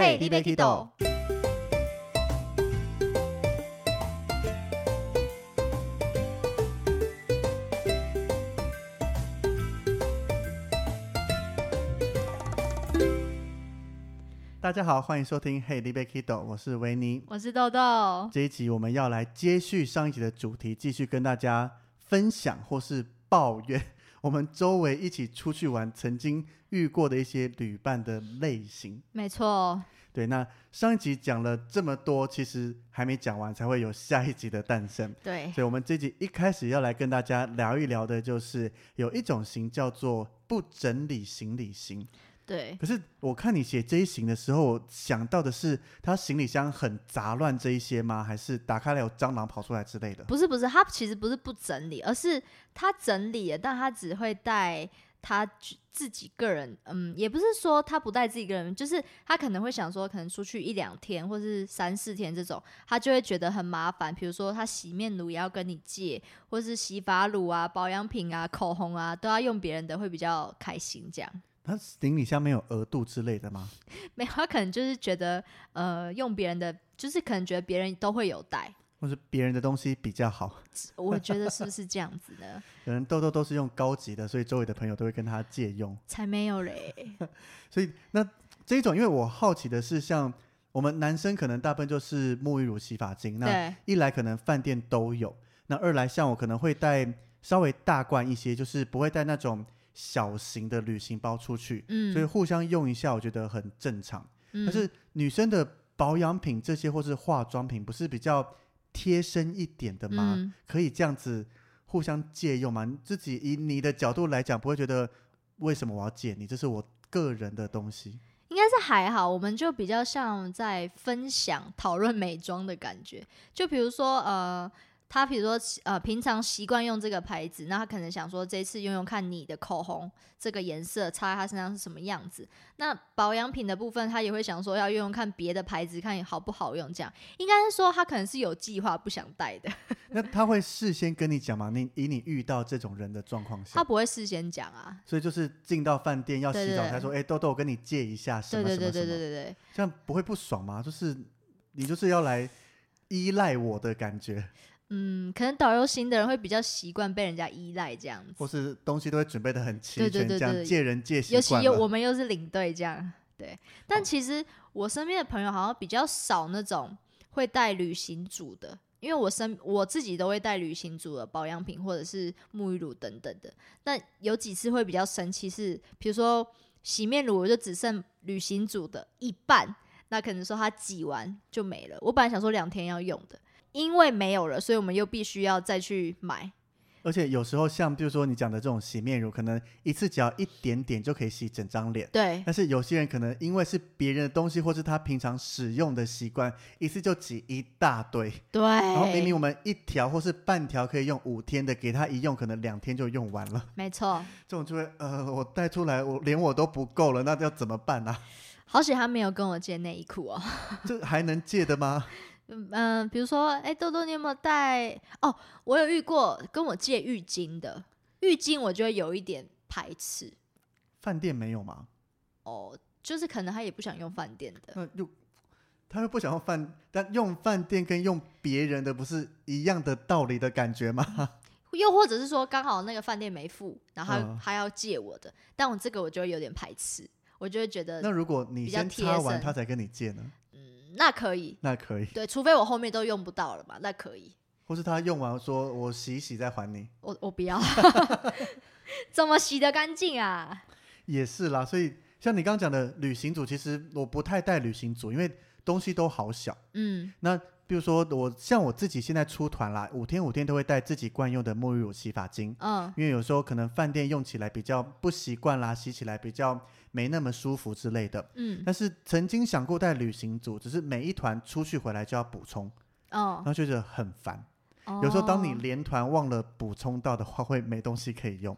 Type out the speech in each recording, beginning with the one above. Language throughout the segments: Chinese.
嘿你要去倒大家好，欢迎收听《Hey, l i b e Kido》，我是维尼。我是豆豆。这一集我们要来接续上一集的主题，继续跟大家分享或是抱怨我们周围一起出去玩曾经遇过的一些旅伴的类型。没错，对，那上一集讲了这么多，其实还没讲完，才会有下一集的诞生。对，所以我们这集一开始要来跟大家聊一聊的，就是有一种型叫做不整理行李型。对，可是我看你写这一行的时候，我想到的是他行李箱很杂乱这一些吗？还是打开来有蟑螂跑出来之类的？不是不是，他其实不是不整理，而是他整理了，但他只会带他自己个人，嗯，也不是说他不带自己个人，就是他可能会想说，可能出去一两天或是三四天这种，他就会觉得很麻烦。比如说他洗面乳也要跟你借，或是洗发乳啊、保养品啊、口红啊，都要用别人的，会比较开心这样。他行李箱没有额度之类的吗？没有，他可能就是觉得，呃，用别人的，就是可能觉得别人都会有带，或者别人的东西比较好。我觉得是不是这样子呢？可能豆豆都是用高级的，所以周围的朋友都会跟他借用。才没有嘞！所以那这一种，因为我好奇的是，像我们男生可能大部分就是沐浴乳、洗发精，那一来可能饭店都有，那二来像我可能会带稍微大罐一些，就是不会带那种。小型的旅行包出去，嗯，所以互相用一下，我觉得很正常。但是女生的保养品这些或是化妆品，不是比较贴身一点的吗？可以这样子互相借用吗？自己以你的角度来讲，不会觉得为什么我要借你？这是我个人的东西。应该是还好，我们就比较像在分享、讨论美妆的感觉。就比如说，呃。他比如说，呃，平常习惯用这个牌子，那他可能想说，这次用用看你的口红这个颜色擦在他身上是什么样子。那保养品的部分，他也会想说要用用看别的牌子，看好不好用。这样应该是说他可能是有计划不想带的。那他会事先跟你讲吗？你以你遇到这种人的状况下，他不会事先讲啊。所以就是进到饭店要洗澡，他说：“哎，豆豆，我跟你借一下什么什么什么。”对对对对对对，这样不会不爽吗？就是你就是要来依赖我的感觉。嗯，可能导游型的人会比较习惯被人家依赖这样子，或是东西都会准备的很齐全，这样借人借习尤其有我们又是领队这样，对。但其实我身边的朋友好像比较少那种会带旅行组的，因为我身我自己都会带旅行组的保养品或者是沐浴乳等等的。但有几次会比较神奇，是比如说洗面乳，我就只剩旅行组的一半，那可能说它挤完就没了。我本来想说两天要用的。因为没有了，所以我们又必须要再去买。而且有时候像，比如说你讲的这种洗面乳，可能一次只要一点点就可以洗整张脸。对。但是有些人可能因为是别人的东西，或是他平常使用的习惯，一次就挤一大堆。对。然后明明我们一条或是半条可以用五天的，给他一用，可能两天就用完了。没错。这种就会呃，我带出来，我连我都不够了，那要怎么办呢？好险他没有跟我借内衣裤哦。这还能借的吗？嗯比如说，哎，豆豆，你有没有带？哦，我有遇过跟我借浴巾的，浴巾我就会有一点排斥。饭店没有吗？哦，就是可能他也不想用饭店的。那又，他又不想用饭，但用饭店跟用别人的不是一样的道理的感觉吗？又或者是说，刚好那个饭店没付，然后他要借我的，但我这个我就有点排斥，我就会觉得。那如果你先擦完，他才跟你借呢？那可以，那可以，对，除非我后面都用不到了嘛，那可以。或是他用完说，我洗一洗再还你。我我不要，怎么洗得干净啊？也是啦，所以像你刚刚讲的旅行组，其实我不太带旅行组，因为东西都好小。嗯，那。比如说我像我自己现在出团啦，五天五天都会带自己惯用的沐浴乳、洗发精。嗯，因为有时候可能饭店用起来比较不习惯啦，洗起来比较没那么舒服之类的。嗯，但是曾经想过带旅行组，只是每一团出去回来就要补充。哦，然后觉得很烦。哦，有时候当你连团忘了补充到的话，会没东西可以用。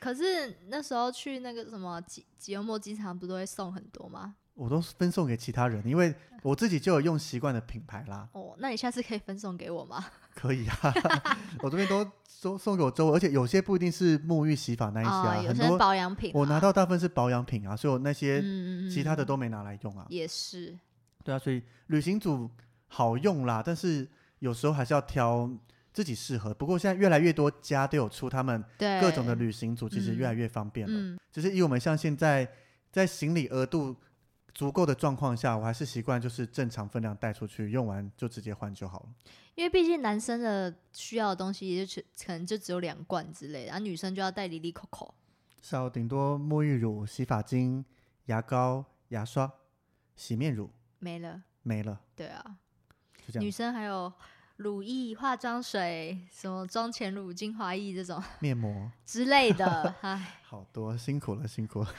可是那时候去那个什么吉吉隆坡机场，不都会送很多吗？我都分送给其他人，因为我自己就有用习惯的品牌啦。哦，那你下次可以分送给我吗？可以啊，我这边都送送给我周围，而且有些不一定是沐浴洗发那一些啊，很多保养品。我拿到大部分是保养品啊，所以我那些其他的都没拿来用啊。也是。对啊，所以旅行组好用啦，但是有时候还是要挑自己适合。不过现在越来越多家都有出他们各种的旅行组，其实越来越方便了。只是以我们像现在在行李额度。足够的状况下，我还是习惯就是正常分量带出去，用完就直接换就好了。因为毕竟男生的需要的东西，也就可能就只有两罐之类的，然后女生就要带里里口口。少顶多沐浴乳、洗发精、牙膏、牙刷、洗面乳没了，没了。对啊，女生还有乳液、化妆水、什么妆前乳、精华液这种面膜之类的，唉，好多辛苦了，辛苦了。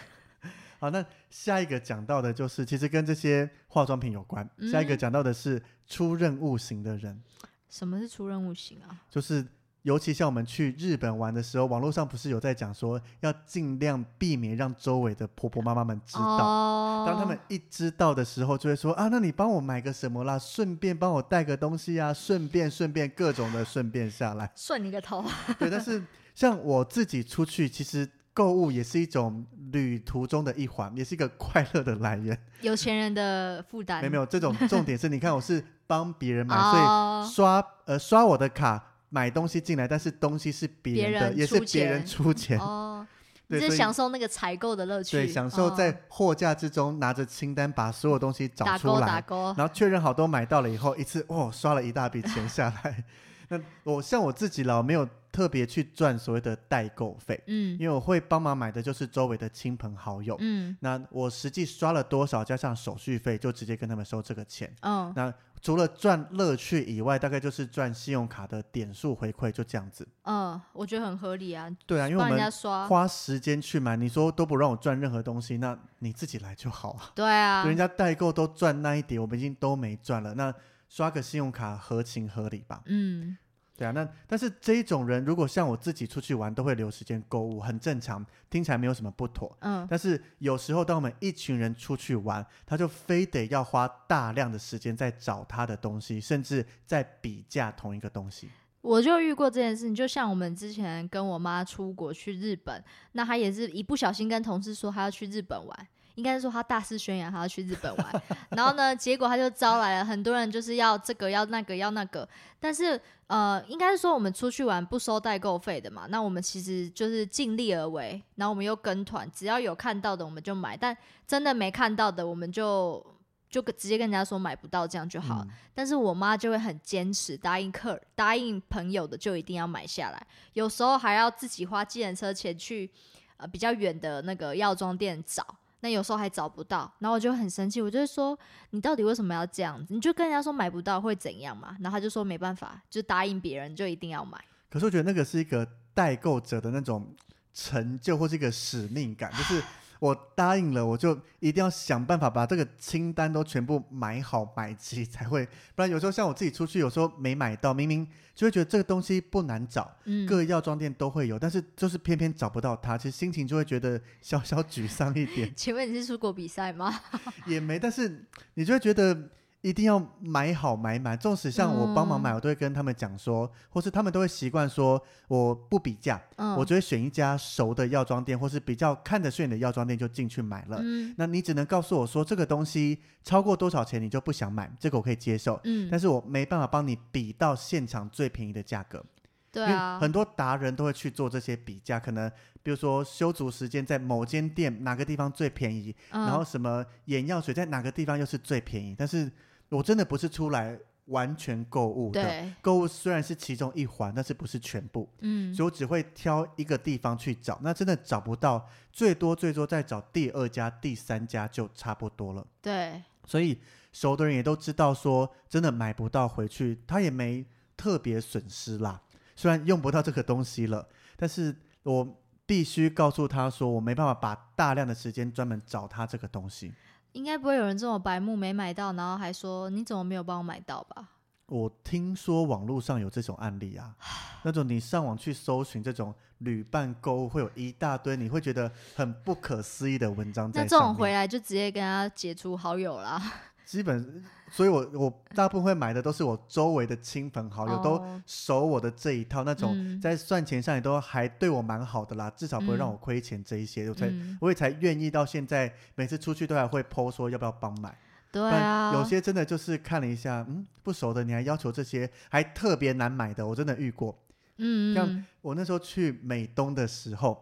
好，那下一个讲到的就是，其实跟这些化妆品有关。下一个讲到的是出任务型的人。什么是出任务型啊？就是尤其像我们去日本玩的时候，网络上不是有在讲说，要尽量避免让周围的婆婆妈妈们知道。当他们一知道的时候，就会说啊，那你帮我买个什么啦？顺便帮我带个东西啊？顺便顺便各种的顺便下来。顺你个头！对，但是像我自己出去，其实。购物也是一种旅途中的一环，也是一个快乐的来源。有钱人的负担。没有这种 重点是，你看我是帮别人买，所以刷呃刷我的卡买东西进来，但是东西是别人的，也是别人出钱。哦，对，是享受那个采购的乐趣。对，享受在货架之中拿着清单把所有东西找出来，然后确认好都买到了以后，一次哦刷了一大笔钱下来。那我像我自己老，没有。特别去赚所谓的代购费，嗯，因为我会帮忙买的就是周围的亲朋好友，嗯，那我实际刷了多少加上手续费，就直接跟他们收这个钱，嗯，那除了赚乐趣以外，大概就是赚信用卡的点数回馈，就这样子，嗯，我觉得很合理啊，对啊，因为我们花时间去买，你说都不让我赚任何东西，那你自己来就好啊，对啊，人家代购都赚那一点，我们已经都没赚了，那刷个信用卡合情合理吧，嗯。对啊，那但是这一种人，如果像我自己出去玩，都会留时间购物，很正常，听起来没有什么不妥。嗯，但是有时候当我们一群人出去玩，他就非得要花大量的时间在找他的东西，甚至在比价同一个东西。我就遇过这件事情，就像我们之前跟我妈出国去日本，那她也是一不小心跟同事说她要去日本玩。应该是说他大肆宣扬他要去日本玩，然后呢，结果他就招来了很多人，就是要这个要那个要那个。但是呃，应该是说我们出去玩不收代购费的嘛，那我们其实就是尽力而为，然后我们又跟团，只要有看到的我们就买，但真的没看到的我们就就直接跟人家说买不到，这样就好。但是我妈就会很坚持，答应客答应朋友的就一定要买下来，有时候还要自己花计程车钱去呃比较远的那个药妆店找。那有时候还找不到，然后我就很生气，我就说你到底为什么要这样子？你就跟人家说买不到会怎样嘛？然后他就说没办法，就答应别人就一定要买。可是我觉得那个是一个代购者的那种成就或是一个使命感，就是。我答应了，我就一定要想办法把这个清单都全部买好买齐才会，不然有时候像我自己出去，有时候没买到，明明就会觉得这个东西不难找，嗯，各药妆店都会有，但是就是偏偏找不到它，其实心情就会觉得小小沮丧一点。请问你是出国比赛吗？也没，但是你就会觉得。一定要买好买满，纵使像我帮忙买，我都会跟他们讲说，或是他们都会习惯说，我不比价，我只会选一家熟的药妆店，或是比较看得顺眼的药妆店就进去买了。那你只能告诉我说，这个东西超过多少钱你就不想买，这个我可以接受，但是我没办法帮你比到现场最便宜的价格。对啊，很多达人都会去做这些比价，可能比如说修足时间在某间店哪个地方最便宜，然后什么眼药水在哪个地方又是最便宜，但是。我真的不是出来完全购物的，购物虽然是其中一环，但是不是全部。嗯，所以我只会挑一个地方去找，那真的找不到，最多最多再找第二家、第三家就差不多了。对，所以熟的人也都知道，说真的买不到回去，他也没特别损失啦。虽然用不到这个东西了，但是我必须告诉他说，我没办法把大量的时间专门找他这个东西。应该不会有人这么白目没买到，然后还说你怎么没有帮我买到吧？我听说网络上有这种案例啊，那种你上网去搜寻这种旅伴购物，会有一大堆你会觉得很不可思议的文章在那这种回来就直接跟他解除好友啦。基本，所以我我大部分会买的都是我周围的亲朋好友都熟我的这一套，那种在算钱上也都还对我蛮好的啦，至少不会让我亏钱这一些，我才我也才愿意到现在每次出去都还会 PO 说要不要帮买。对啊，有些真的就是看了一下，嗯，不熟的你还要求这些，还特别难买的，我真的遇过。嗯，像我那时候去美东的时候，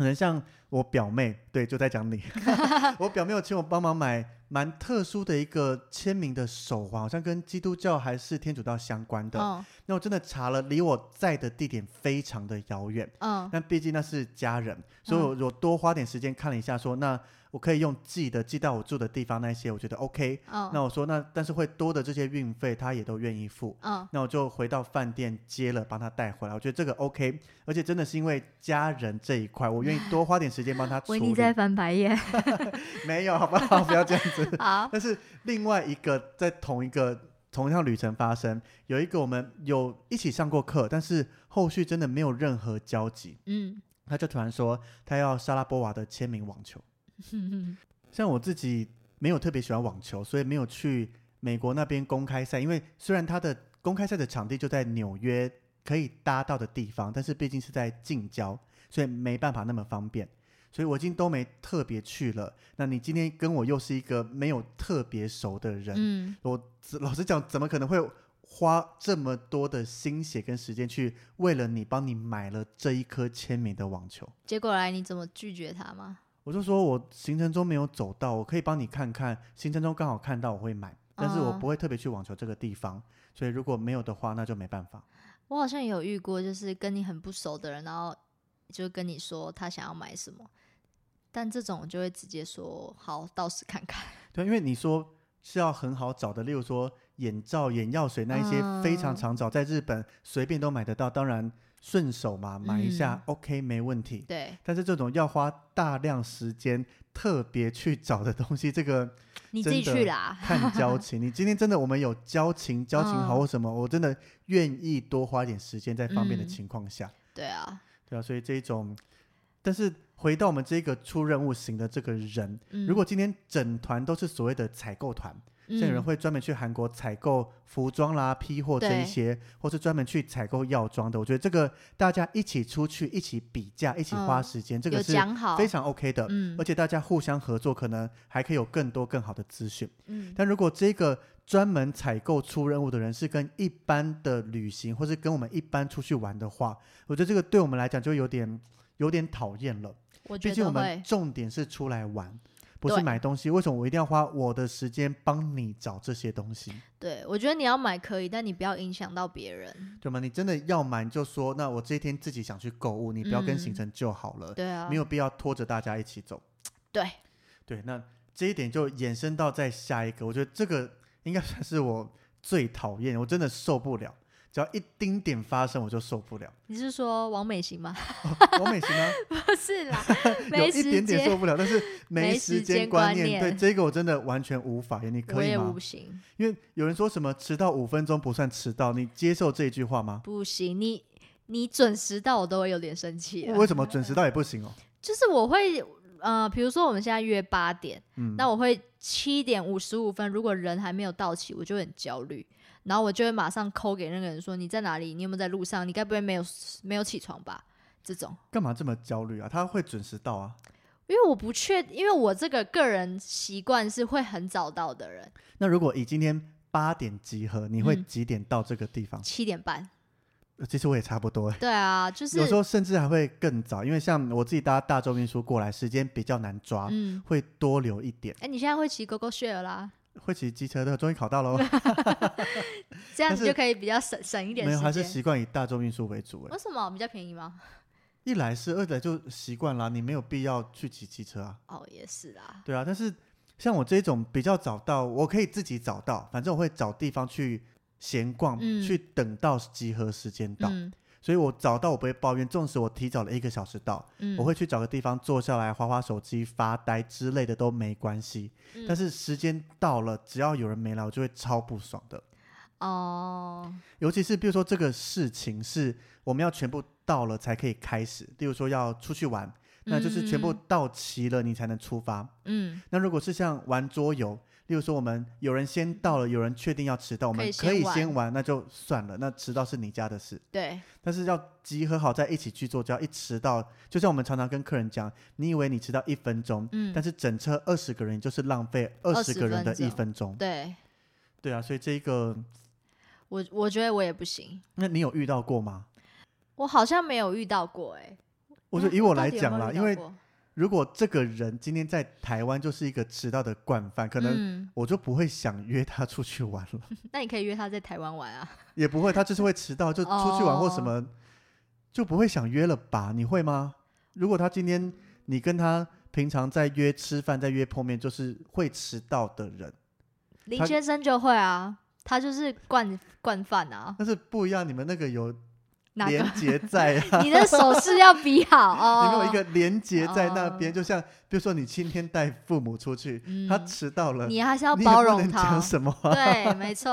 可能像我表妹，对，就在讲你，我表妹有请我帮忙买蛮特殊的一个签名的手环，好像跟基督教还是天主教相关的。那我真的查了，离我在的地点非常的遥远。嗯，但毕竟那是家人，所以我我多花点时间看了一下，说那。我可以用寄的寄到我住的地方那些，我觉得 OK。那我说那但是会多的这些运费，他也都愿意付。那我就回到饭店接了，帮他带回来。我觉得这个 OK，而且真的是因为家人这一块，我愿意 多花点时间帮他处理。维尼在翻白眼。没有，好不好？不要这样子。好。但是另外一个在同一个同一趟旅程发生，有一个我们有一起上过课，但是后续真的没有任何交集。嗯。他就突然说他要莎拉波娃的签名网球。像我自己没有特别喜欢网球，所以没有去美国那边公开赛。因为虽然他的公开赛的场地就在纽约可以搭到的地方，但是毕竟是在近郊，所以没办法那么方便。所以我已经都没特别去了。那你今天跟我又是一个没有特别熟的人，嗯，我老实讲，怎么可能会花这么多的心血跟时间去为了你帮你买了这一颗签名的网球？结果来你怎么拒绝他吗？我就说，我行程中没有走到，我可以帮你看看。行程中刚好看到，我会买，但是我不会特别去网球这个地方。所以如果没有的话，那就没办法。我好像有遇过，就是跟你很不熟的人，然后就跟你说他想要买什么，但这种就会直接说好，到时看看。对，因为你说是要很好找的，例如说眼罩、眼药水那一些非常常找，在日本随便都买得到。当然。顺手嘛，买一下，OK，没问题。对。但是这种要花大量时间特别去找的东西，这个你自己去啦。看交情，你今天真的我们有交情，交情好或什么，我真的愿意多花点时间在方便的情况下。对啊。对啊，所以这一种，但是回到我们这个出任务型的这个人，如果今天整团都是所谓的采购团。像有人会专门去韩国采购服装啦、批货这一些，或是专门去采购药妆的。我觉得这个大家一起出去、一起比价、一起花时间，这个是非常 OK 的。嗯，而且大家互相合作，可能还可以有更多更好的资讯。嗯，但如果这个专门采购出任务的人是跟一般的旅行，或是跟我们一般出去玩的话，我觉得这个对我们来讲就有点有点讨厌了。我觉得，毕竟我们重点是出来玩。不是买东西，为什么我一定要花我的时间帮你找这些东西？对，我觉得你要买可以，但你不要影响到别人，对吗？你真的要买，你就说，那我这一天自己想去购物，你不要跟行程就好了。对啊，没有必要拖着大家一起走。对，对，那这一点就衍生到在下一个，我觉得这个应该算是我最讨厌，我真的受不了。只要一丁点发生，我就受不了。你是说王美行吗？王美行啊？不是啦，有一点点受不了，但是没时间观念，对这个我真的完全无法。你可以吗？不行。因为有人说什么迟到五分钟不算迟到，你接受这一句话吗？不行，你你准时到我都会有点生气。为什么准时到也不行哦？就是我会呃，比如说我们现在约八点，嗯，那我会七点五十五分，如果人还没有到齐，我就很焦虑。然后我就会马上扣给那个人说你在哪里？你有没有在路上？你该不会没有没有起床吧？这种干嘛这么焦虑啊？他会准时到啊？因为我不确，因为我这个个人习惯是会很早到的人。那如果以今天八点集合，你会几点到这个地方？七点半。其实我也差不多。对啊，就是有时候甚至还会更早，因为像我自己搭大众运输过来，时间比较难抓，嗯，会多留一点。哎，你现在会骑 GoGo Share 啦？会骑机车的，终于考到喽！这样子就可以比较省省一点没有，还是习惯以大众运输为主。为什么比较便宜吗？一来是，二来就习惯了，你没有必要去骑机车啊。哦，也是啊。对啊，但是像我这种比较早到，我可以自己找到，反正我会找地方去闲逛，去等到集合时间到。所以我早到我不会抱怨，纵使我提早了一个小时到，我会去找个地方坐下来，划划手机、发呆之类的都没关系。但是时间到了，只要有人没来，我就会超不爽的。哦，尤其是比如说这个事情是我们要全部到了才可以开始，例如说要出去玩，那就是全部到齐了你才能出发。嗯，那如果是像玩桌游，例如说我们有人先到了，有人确定要迟到，我们可以先玩，那就算了，那迟到是你家的事。对。但是要集合好在一起去做，只要一迟到，就像我们常常跟客人讲，你以为你迟到一分钟，嗯，但是整车二十个人就是浪费二十个人的一分钟。对。对啊，所以这一个。我我觉得我也不行。那你有遇到过吗？我好像没有遇到过哎。我说以我来讲啦，因为如果这个人今天在台湾就是一个迟到的惯犯，可能我就不会想约他出去玩了。那你可以约他在台湾玩啊。也不会，他就是会迟到，就出去玩或什么，就不会想约了吧？你会吗？如果他今天你跟他平常在约吃饭，在约碰面，就是会迟到的人，林先生就会啊。他就是惯惯犯啊，但是不一样，你们那个有连接在啊，你的手势要比好哦。你们有一个连接在那边，就像比如说你今天带父母出去，他迟到了，你还是要包容他。讲什么？对，没错。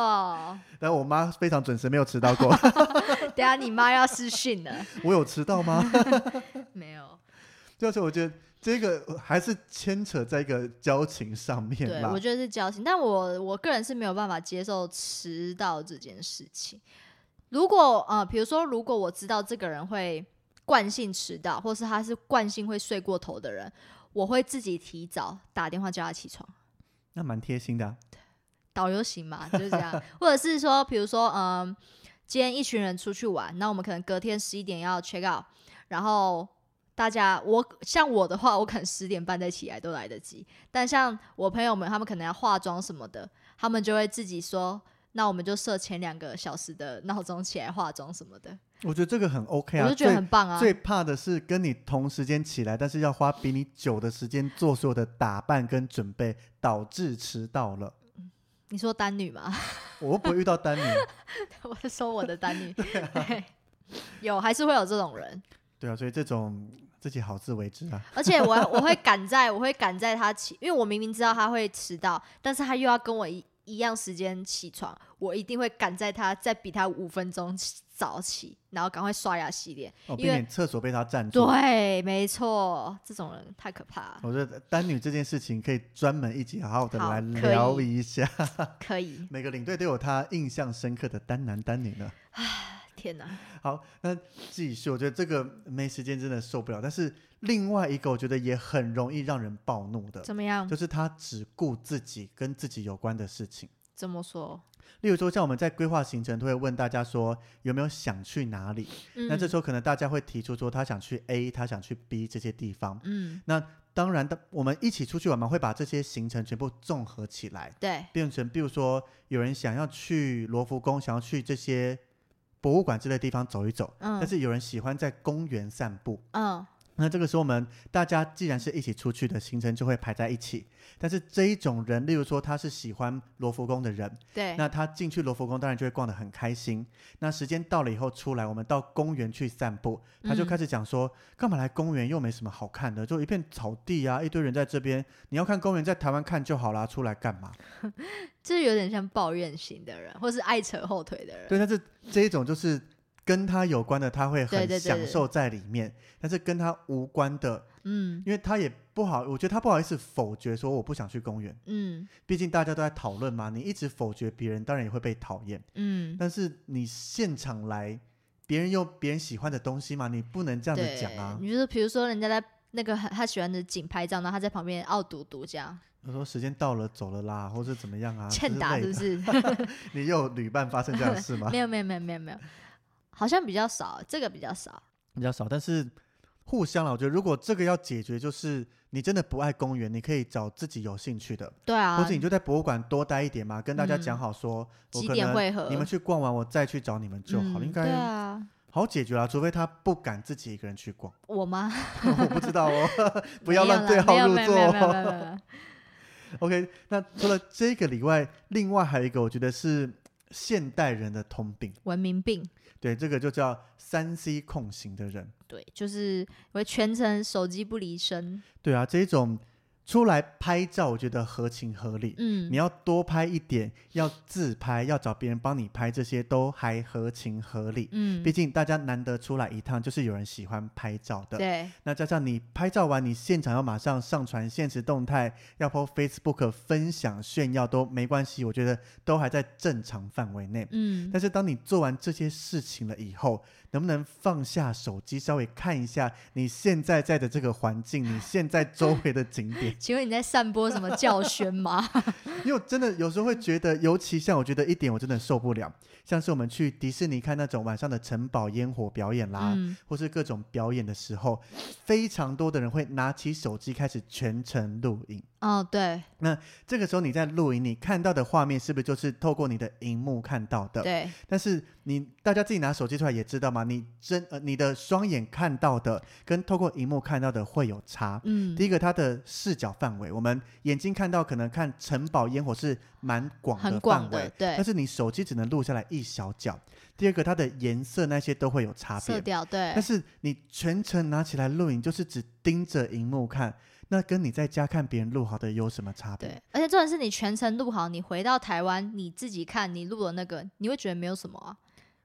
然后我妈非常准时，没有迟到过。等下你妈要私讯了。我有迟到吗？没有。就是我觉得。这个还是牵扯在一个交情上面对，我觉得是交情，但我我个人是没有办法接受迟到这件事情。如果呃，比如说，如果我知道这个人会惯性迟到，或是他是惯性会睡过头的人，我会自己提早打电话叫他起床。那蛮贴心的。导游行嘛，就是这样。或者是说，比如说，嗯，今天一群人出去玩，那我们可能隔天十一点要 check out，然后。大家，我像我的话，我可能十点半再起来都来得及。但像我朋友们，他们可能要化妆什么的，他们就会自己说：“那我们就设前两个小时的闹钟起来化妆什么的。”我觉得这个很 OK 啊，我就觉得很棒啊。最怕的是跟你同时间起来，但是要花比你久的时间做所有的打扮跟准备，导致迟到了。你说单女吗？我不会遇到单女，我是说我的单女。有还是会有这种人？对啊，所以这种。自己好自为之啊！而且我我会赶在，我会赶在他起，因为我明明知道他会迟到，但是他又要跟我一一样时间起床，我一定会赶在他再比他五分钟早起，然后赶快刷牙洗脸，避免厕所被他占住。对，没错，这种人太可怕。我觉得单女这件事情可以专门一起好好的来聊一下。可以。每个领队都有他印象深刻的单男单女呢。天哪！好，那继续。我觉得这个没时间真的受不了。但是另外一个，我觉得也很容易让人暴怒的。怎么样？就是他只顾自己跟自己有关的事情。怎么说？例如说，像我们在规划行程，都会问大家说有没有想去哪里。那这时候可能大家会提出说他想去 A，他想去 B 这些地方。嗯。那当然的，我们一起出去玩嘛，会把这些行程全部综合起来。对。变成，比如说有人想要去罗浮宫，想要去这些。博物馆之类地方走一走，但是有人喜欢在公园散步。嗯，那这个时候我们大家既然是一起出去的行程，就会排在一起。但是这一种人，例如说他是喜欢罗浮宫的人，对，那他进去罗浮宫当然就会逛得很开心。那时间到了以后出来，我们到公园去散步，他就开始讲说，干嘛来公园又没什么好看的，就一片草地啊，一堆人在这边，你要看公园在台湾看就好啦，出来干嘛？这有点像抱怨型的人，或是爱扯后腿的人。对，但是这一种就是跟他有关的，他会很享受在里面；但是跟他无关的，嗯，因为他也不好，我觉得他不好意思否决说我不想去公园。嗯，毕竟大家都在讨论嘛，你一直否决别人，当然也会被讨厌。嗯，但是你现场来，别人有别人喜欢的东西嘛，你不能这样子讲啊。你就是比如说人家在那个他喜欢的景拍照，然后他在旁边傲嘟嘟这样。他说时间到了，走了啦，或者怎么样啊？欠打是不是？你有旅伴发生这样的事吗？没有没有没有没有没有，好像比较少，这个比较少，比较少。但是互相了，我觉得如果这个要解决，就是你真的不爱公园，你可以找自己有兴趣的，对啊，或者你就在博物馆多待一点嘛，跟大家讲好说几点会合，你们去逛完，我再去找你们就好，应该对啊。好解决啊，除非他不敢自己一个人去逛。我吗？我不知道哦，不要乱对号入座。OK，那除了这个以外，另外还有一个，我觉得是现代人的通病——文明病。对，这个就叫三 C 控型的人。对，就是会全程手机不离身。对啊，这种出来拍照，我觉得合情合理。嗯，你要多拍一点，要自拍，要找别人帮你拍，这些都还合情合理。嗯，毕竟大家难得出来一趟，就是有人喜欢拍照的。对，那加上你拍照完，你现场要马上上传现实动态，要 po Facebook 分享炫耀都没关系，我觉得都还在正常范围内。嗯，但是当你做完这些事情了以后，能不能放下手机，稍微看一下你现在在的这个环境，你现在周围的景点？请问你在散播什么教训吗？因为真的有时候会觉得，尤其像我觉得一点我真的受不了，像是我们去迪士尼看那种晚上的城堡烟火表演啦，嗯或是各种表演的时候，非常多的人会拿起手机开始全程录影。哦，对那这个时候你在录影，你看到的画面是不是就是透过你的荧幕看到的？对，但是你大家自己拿手机出来也知道嘛，你真呃你的双眼看到的跟透过荧幕看到的会有差。嗯第，一个，它的视角范围，我们眼睛看到可能看城堡烟火是蛮广的范围的，，对但，是你手机只能录下来一小角。第二个，它的颜色那些都会有差别。色调，对但，是你全程拿起来录影，就是只盯着荧幕看，那跟你在家看别人录好的有什么差别？对，而且重点是你全程录好，你回到台湾你自己看你录的那个，你会觉得没有什么啊。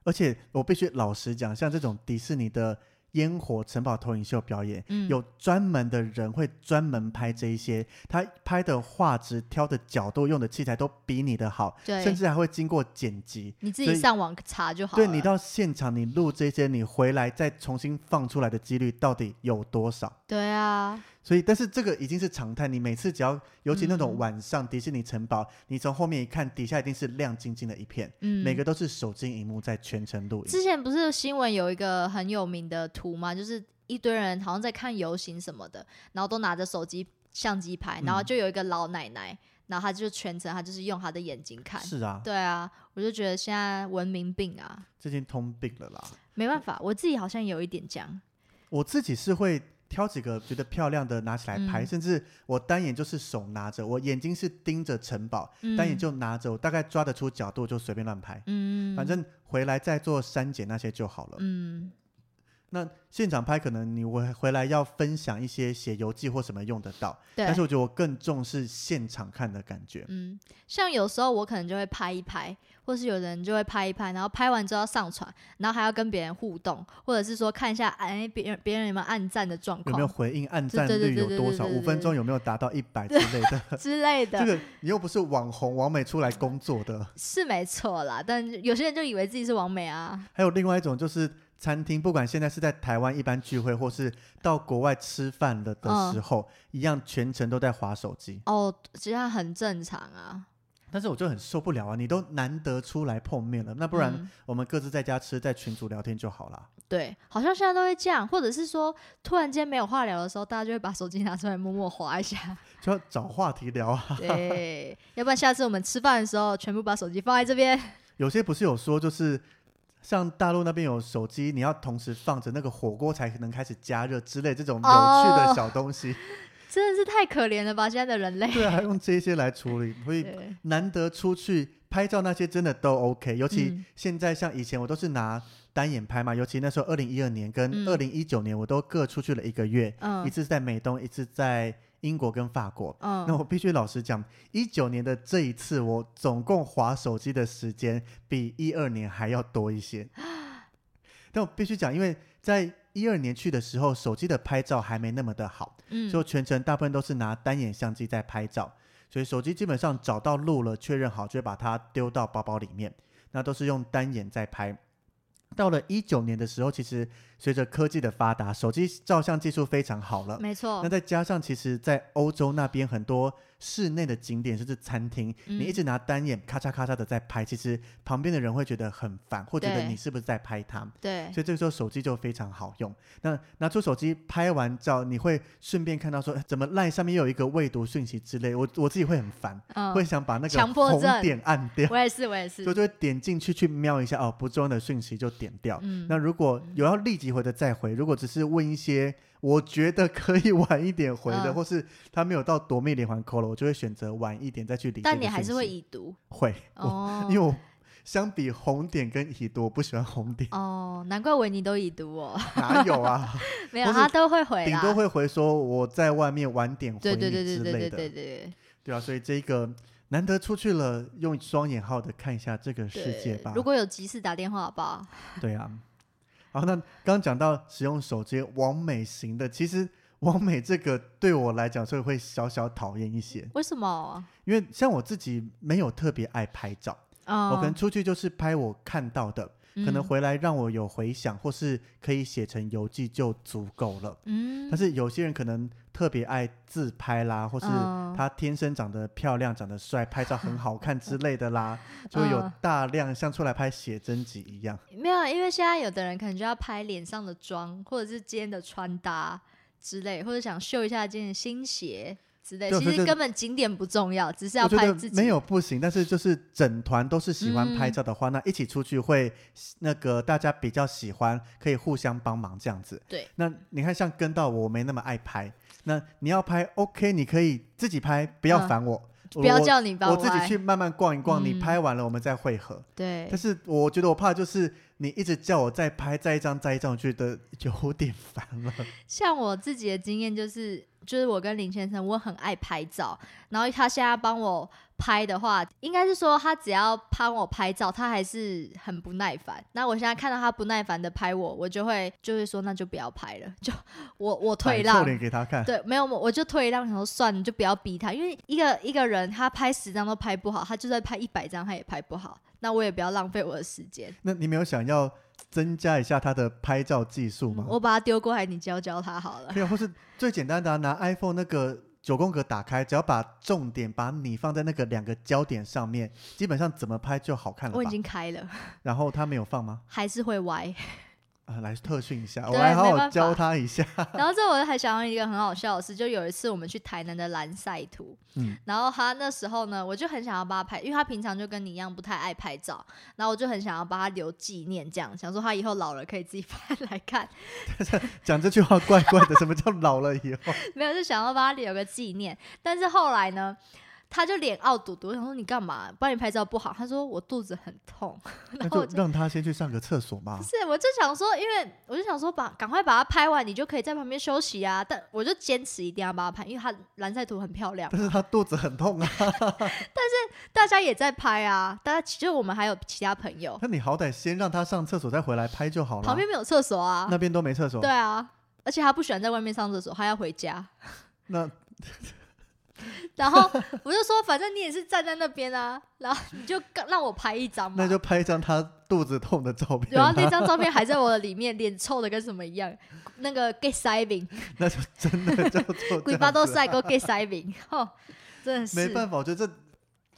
而且我必须老实讲，像这种迪士尼的烟火城堡投影秀表演，嗯，有专门的人会专门拍这一些，他拍的画质、挑的角度、用的器材都比你的好，甚至还会经过剪辑。你自己上网查就好了。对你到现场，你录这些，你回来再重新放出来的几率到底有多少？对啊，所以，但是这个已经是常态。你每次只要，尤其那种嗯晚上迪士尼城堡，你从后面一看，底下一定是亮晶晶的一片，嗯，每个都是手机荧幕在全程录影。之前不是新闻有一个很有名的图吗？就是一堆人好像在看游行什么的，然后都拿着手机相机拍，然后嗯就有一个老奶奶，然后她就全程她就是用她的眼睛看。是啊，对啊，我就觉得现在文明病啊，最近通病了啦。没办法，我自己好像有一点这样。我自己是会挑几个觉得漂亮的拿起来拍，嗯甚至我单眼就是手拿着，我眼睛是盯着城堡，嗯，单眼就拿着，我大概抓得出角度就随便乱拍，嗯，反正回来再做删减那些就好了。嗯那现场拍可能你回回来要分享一些写游记或什么用得到，对但是我觉得我更重视现场看的感觉。嗯，像有时候我可能就会拍一拍，或是有人就会拍一拍，然后拍完之后要上传，然后还要跟别人互动，或者是说看一下哎别人别人有没有按赞的状况有没有回应？按对赞率有多少？五分钟有没有达到一百之类的？之类的。这个你又不是网红王美出来工作的。是没错啦，但有些人就以为自己是王美啊。还有另外一种就是餐厅，不管现在是在台湾一般聚会，或是到国外吃饭了的嗯时候，一样全程都在划手机。哦，这样很正常啊。但是我就很受不了啊！你都难得出来碰面了，那不然嗯我们各自在家吃，在群组聊天就好啦。对，好像现在都会这样，或者是说突然间没有话聊的时候，大家就会把手机拿出来默默划一下。就要找话题聊啊。对，要不然下次我们吃饭的时候，全部把手机放在这边。有些不是有说，就是像大陆那边有手机，你要同时放着那个火锅才能开始加热之类这种有趣的哦小东西。真的是太可怜了吧，现在的人类。对啊，还用这些来处理，所以 对，难得出去拍照那些真的都 OK，尤其嗯现在像以前我都是拿单眼拍嘛，尤其那时候二零一二年跟嗯二零一九年我都各出去了一个月，嗯一次在美东，一次在英国跟法国。嗯，那我必须老实讲，一九年的这一次，我总共划手机的时间比一二年还要多一些。但我必须讲，因为在一二年去的时候，手机的拍照还没那么的好，嗯所以全程大部分都是拿单眼相机在拍照，所以手机基本上找到路了，确认好就会把它丢到包包里面，那都是用单眼在拍。到了一九年的时候，其实随着科技的发达，手机照相技术非常好了。没错。那，再加上，其实，在欧洲那边很多室内的景点，甚至餐厅，你一嗯直拿单眼咔嚓咔嚓的在拍，其实旁边的人会觉得很烦，或觉得你是不是在拍他。对，所以这个时候手机就非常好用。那拿出手机拍完照，你会顺便看到说，哎怎么赖上面又有一个未读讯息之类，我我自己会很烦，嗯。会，想把那个红强迫症。点按掉，我也是，我也是。所以，就会点进去去瞄一下，哦，不重要的讯息就点掉。嗯，那如果有要立即会的再回，如果只是问一些我觉得可以晚一点回的，或是他没有到夺命连环扣了，我就会选择晚一点再去理。但你还是会已读，会哦，因为我相比红点跟已读，我不喜欢红点哦，难怪维尼都已读哦，哪有啊？没有，他都会回，顶多会回说我在外面晚点回，对对对对对对对对对，对啊，所以这个难得出去了，用双引号的看一下这个世界吧。如果有急事打电话好不好。对啊。好，那刚刚讲到使用手机完美型的，其实。完美这个对我来讲，所以会小小讨厌一些。为什么？因为像我自己没有特别爱拍照，我可能出去就是拍我看到的，可能回来让我有回想，或是可以写成游记就足够了。嗯。但是有些人可能特别爱自拍啦，或是他天生长得漂亮、长得帅，拍照很好看之类的啦，就会有大量像出来拍写真集一样。没有，因为现在有的人可能就要拍脸上的妆，或者是今天的穿搭。之类，或者想秀一下今天新鞋之类，其实根本景点不重要，只是要拍自己。没有不行，但是就是整团都是喜欢拍照的话，那一起出去会那个大家比较喜欢，可以互相帮忙这样子。对，那你看像跟到我没那么爱拍，那你要拍 OK，你可以自己拍，不要烦我。不要叫你帮我，我自己去慢慢逛一逛。你拍完了，我们再汇合。对。但是我觉得我怕就是你一直叫我再拍再一张再一张，我觉得有点烦了。像我自己的经验就是。就是我跟林先生，我很爱拍照，然后他现在帮我拍的话，应该是说他只要帮我拍照，他还是很不耐烦。那我现在看到他不耐烦的拍我，我就会就会说那就不要拍了，就我我退让，脸给他看。对，没有我就退让，然后算了，就不要逼他，因为一个一个人他拍十张都拍不好，他就算拍一百张他也拍不好，那我也不要浪费我的时间。那你没有想要？增加一下他的拍照技术吗？我把它丢过来，你教教他好了。没有，或是最简单的，拿 iPhone 那个九宫格打开，只要把重点把你放在那个两个焦点上面，基本上怎么拍就好看了。我已经开了。然后他没有放吗？还是会歪。啊，来特训一下，我来好好教他一下。然后这我还想到一个很好笑的事，就有一次我们去台南的蓝赛图，嗯，然后他那时候呢，我就很想要帮他拍，因为他平常就跟你一样不太爱拍照，然后我就很想要帮他留纪念，这样想说他以后老了可以自己拍来看。讲这句话怪怪的，什么叫老了以后？没有，就想要帮他留个纪念，但是后来呢？他就脸傲嘟嘟，我想说你干嘛？帮你拍照不好？他说我肚子很痛，然后让他先去上个厕所嘛。不是，我就想说，因为我就想说，把赶快把它拍完，你就可以在旁边休息啊。但我就坚持一定要把它拍，因为他蓝赛图很漂亮。但是他肚子很痛啊。但是大家也在拍啊，大家其实我们还有其他朋友。那你好歹先让他上厕所再回来拍就好了。旁边没有厕所啊，那边都没厕所。对啊，而且他不喜欢在外面上厕所，他要回家。那。然后我就说，反正你也是站在那边啊，然后你就让我拍一张嘛。那就拍一张他肚子痛的照片。然后那张照片还在我的里面，脸臭的跟什么一样。那个 get saving，那就真的叫做鬼巴都晒过 get saving，哦，真的是没办法，我觉得这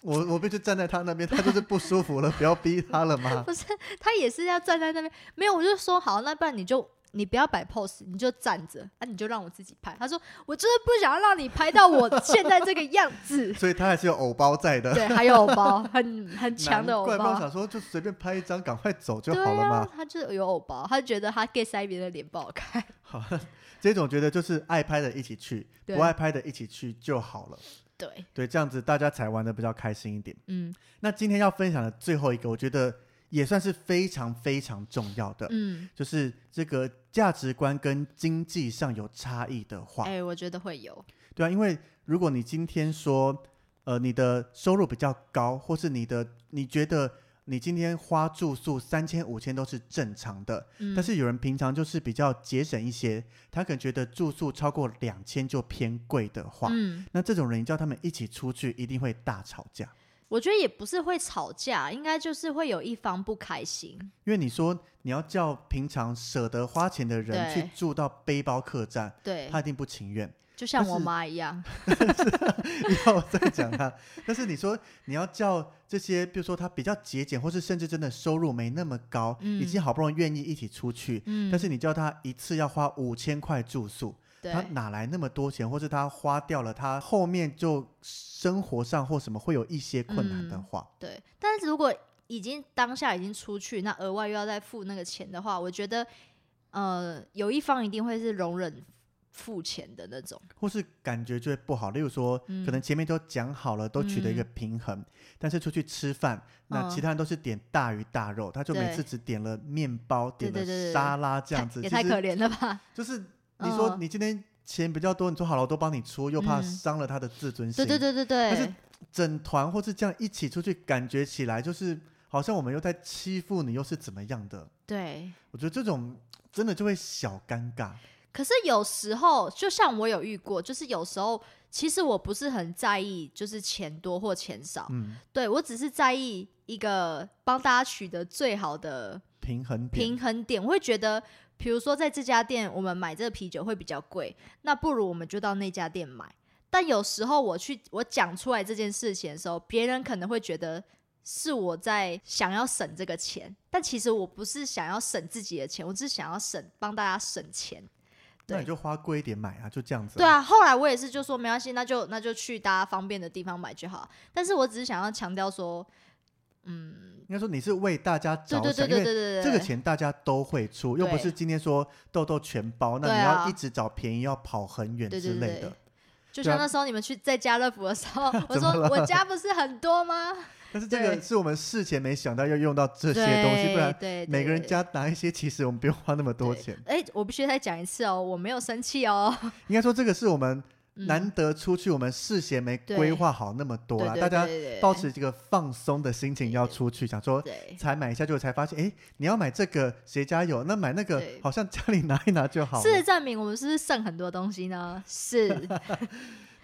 我我必须站在他那边，他就是不舒服了，不要逼他了嘛。不是，他也是要站在那边，没有，我就说好，那不然你就。你不要摆 pose，你就站着，啊，你就让我自己拍。他说，我就是不想要让你拍到我现在这个样子。所以他还是有偶包在的。对，还有偶包，很很强的偶包。怪想说，就随便拍一张，赶快走就好了嘛。他就有偶包，他觉得他 get 塞别的脸不好看。好，这种觉得就是爱拍的一起去，不爱拍的一起去就好了。对对，这样子大家才玩的比较开心一点。嗯，那今天要分享的最后一个，我觉得。也算是非常非常重要的，嗯，就是这个价值观跟经济上有差异的话，哎，我觉得会有，对啊，因为如果你今天说，呃，你的收入比较高，或是你的你觉得你今天花住宿三千五千都是正常的，但是有人平常就是比较节省一些，他可能觉得住宿超过两千就偏贵的话，嗯，那这种人叫他们一起出去，一定会大吵架。我觉得也不是会吵架，应该就是会有一方不开心。因为你说你要叫平常舍得花钱的人去住到背包客栈，对，他一定不情愿。就像我妈一样。以后再讲他，但是你说你要叫这些，比如说他比较节俭，或是甚至真的收入没那么高，已经好不容易愿意一起出去，但是你叫他一次要花五千块住宿。他哪来那么多钱，或是他花掉了，他后面就生活上或什么会有一些困难的话，对。但是如果已经当下已经出去，那额外又要再付那个钱的话，我觉得，呃，有一方一定会是容忍付钱的那种，或是感觉就会不好。例如说，可能前面都讲好了，都取得一个平衡，但是出去吃饭，那其他人都是点大鱼大肉，他就每次只点了面包，点了沙拉这样子，也太可怜了吧？就是你说你今天钱比较多，你说好了我都帮你出，又怕伤了他的自尊心。对对对对对。但是整团或是这样一起出去，感觉起来就是好像我们又在欺负你，又是怎么样的？对，我觉得这种真的就会小尴尬。可是有时候，就像我有遇过，就是有时候其实我不是很在意，就是钱多或钱少，嗯，对我只是在意一个帮大家取得最好的平衡平衡点。我会觉得，比如说在这家店，我们买这个啤酒会比较贵，那不如我们就到那家店买。但有时候我去我讲出来这件事情的时候，别人可能会觉得是我在想要省这个钱，但其实我不是想要省自己的钱，我只是想要省帮大家省钱。那你就花贵一点买啊，就这样子。对啊，后来我也是就说没关系，那就那就去大家方便的地方买就好。但是我只是想要强调说，嗯，应该说你是为大家着想，因为这个钱大家都会出，又不是今天说豆豆全包，那你要一直找便宜，要跑很远之类的。就像那时候你们去在家乐福的时候，我说我家不是很多吗？但是这个是我们事前没想到要用到这些东西，不然每个人家拿一些，其实我们不用花那么多钱。哎，我必须再讲一次哦，我没有生气哦。应该说这个是我们难得出去，我们事先没规划好那么多啦。大家保持这个放松的心情要出去，想说才买一下，就才发现，哎，你要买这个谁家有？那买那个好像家里拿一拿就好。事实证明，我们是不是剩很多东西呢？是。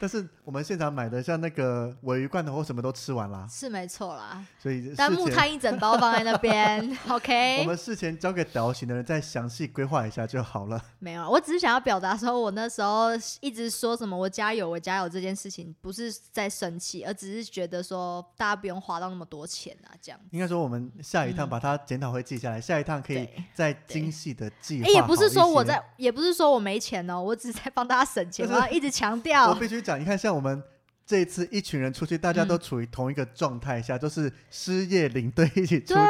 但是我们现场买的像那个尾鱼罐头或什么都吃完了，是没错啦。所以但木炭一整包放在那边，OK。我们事前交给导行的人再详细规划一下就好了。没有，我只是想要表达说，我那时候一直说什么我加油我加油这件事情，不是在生气，而只是觉得说大家不用花到那么多钱啊，这样。应该说我们下一趟把它检讨会记下来，下一趟可以再精细的计划。也不是说我在，也不是说我没钱哦，我只是在帮大家省钱，我要一直强调。我必须讲。你看，像我们这一次一群人出去，大家都处于同一个状态下，就是失业领队一起出去。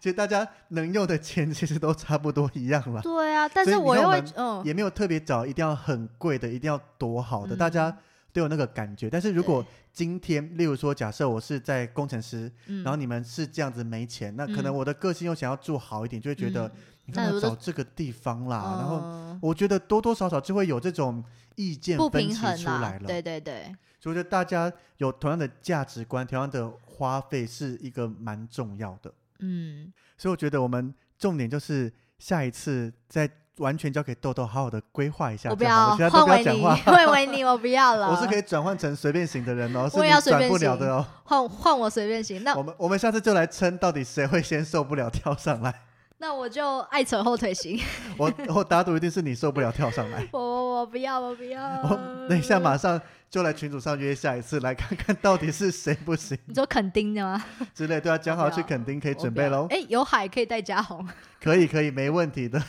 其实大家能用的钱其实都差不多一样了。对啊，但是我又嗯，也没有特别找一定要很贵的，一定要多好的，大家都有那个感觉。但是如果今天，例如说，假设我是在工程师，然后你们是这样子没钱，那可能我的个性又想要做好一点，就会觉得你干嘛找这个地方啦？然后我觉得多多少少就会有这种。意见分歧出来了，对对对，所以我觉得大家有同样的价值观，同样的花费是一个蛮重要的。嗯，所以我觉得我们重点就是下一次再完全交给豆豆，好好的规划一下。我不要换为你，换为你，我不要 了。我是可以转换成随便型的人哦，是你转不了的哦。换换我随便型，那我们我们下次就来称到底谁会先受不了跳上来。那我就爱扯后腿型。我我打赌一定是你受不了跳上来。我我我不要我不要。等一下马上就来群组上约下一次，来看看到底是谁不行。你说肯定的吗？之类对啊，讲好去肯定可以准备喽。哎，有海可以带嘉红。可以可以没问题的。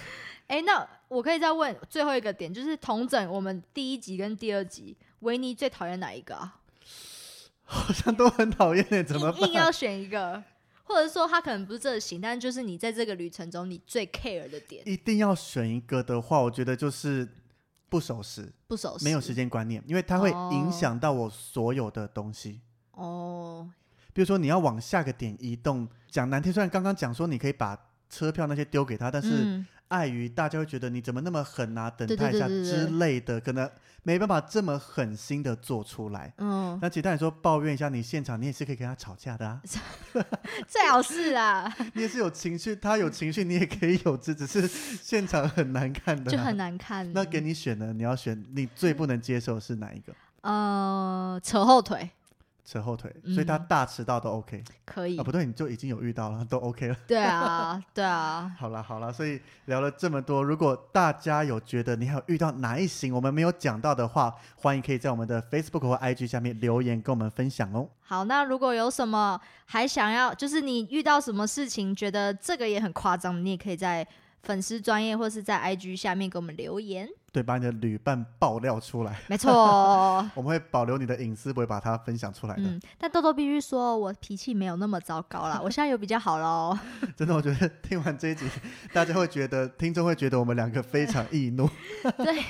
哎，那我可以再问最后一个点，就是同整我们第一集跟第二集，维尼最讨厌哪一个啊？好像都很讨厌，怎么硬要选一个？或者说他可能不是这型，但是就是你在这个旅程中你最 care 的点。一定要选一个的话，我觉得就是不守时，不守时，没有时间观念，因为它会影响到我所有的东西。哦，比如说你要往下个点移动，讲难听，虽然刚刚讲说你可以把车票那些丢给他，但是碍于大家会觉得你怎么那么狠啊，等待一下之类的，可能。没办法这么狠心的做出来，嗯，那其他人说抱怨一下，你现场你也是可以跟他吵架的啊，最好是啊，你也是有情绪，他有情绪，你也可以有，只只是现场很难看的，就很难看。那给你选呢，你要选你最不能接受是哪一个？呃，扯后腿。扯后腿，所以他大迟到都 OK，可以啊？不对，你就已经有遇到了，都 OK 了。对啊，对啊。好了好了，所以聊了这么多，如果大家有觉得你还有遇到哪一型我们没有讲到的话，欢迎可以在我们的 Facebook 或 IG 下面留言跟我们分享哦。好，那如果有什么还想要，就是你遇到什么事情觉得这个也很夸张，你也可以在粉丝专业或是在 IG 下面给我们留言。对，把你的旅伴爆料出来。没错，我们会保留你的隐私，不会把它分享出来的。嗯，但豆豆必须说，我脾气没有那么糟糕啦，我现在有比较好喽。真的，我觉得听完这一集，大家会觉得，听众会觉得我们两个非常易怒。对，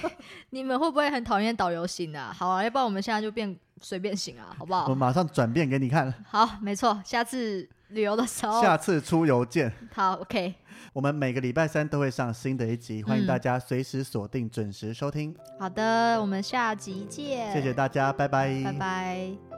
你们会不会很讨厌导游型啊？好啊，要不然我们现在就变随便型啊，好不好？我马上转变给你看。好，没错，下次旅游的时候，下次出游见。好，OK。我们每个礼拜三都会上新的一集，欢迎大家随时锁定，准时收听。好的，我们下集见。谢谢大家，拜拜，拜拜。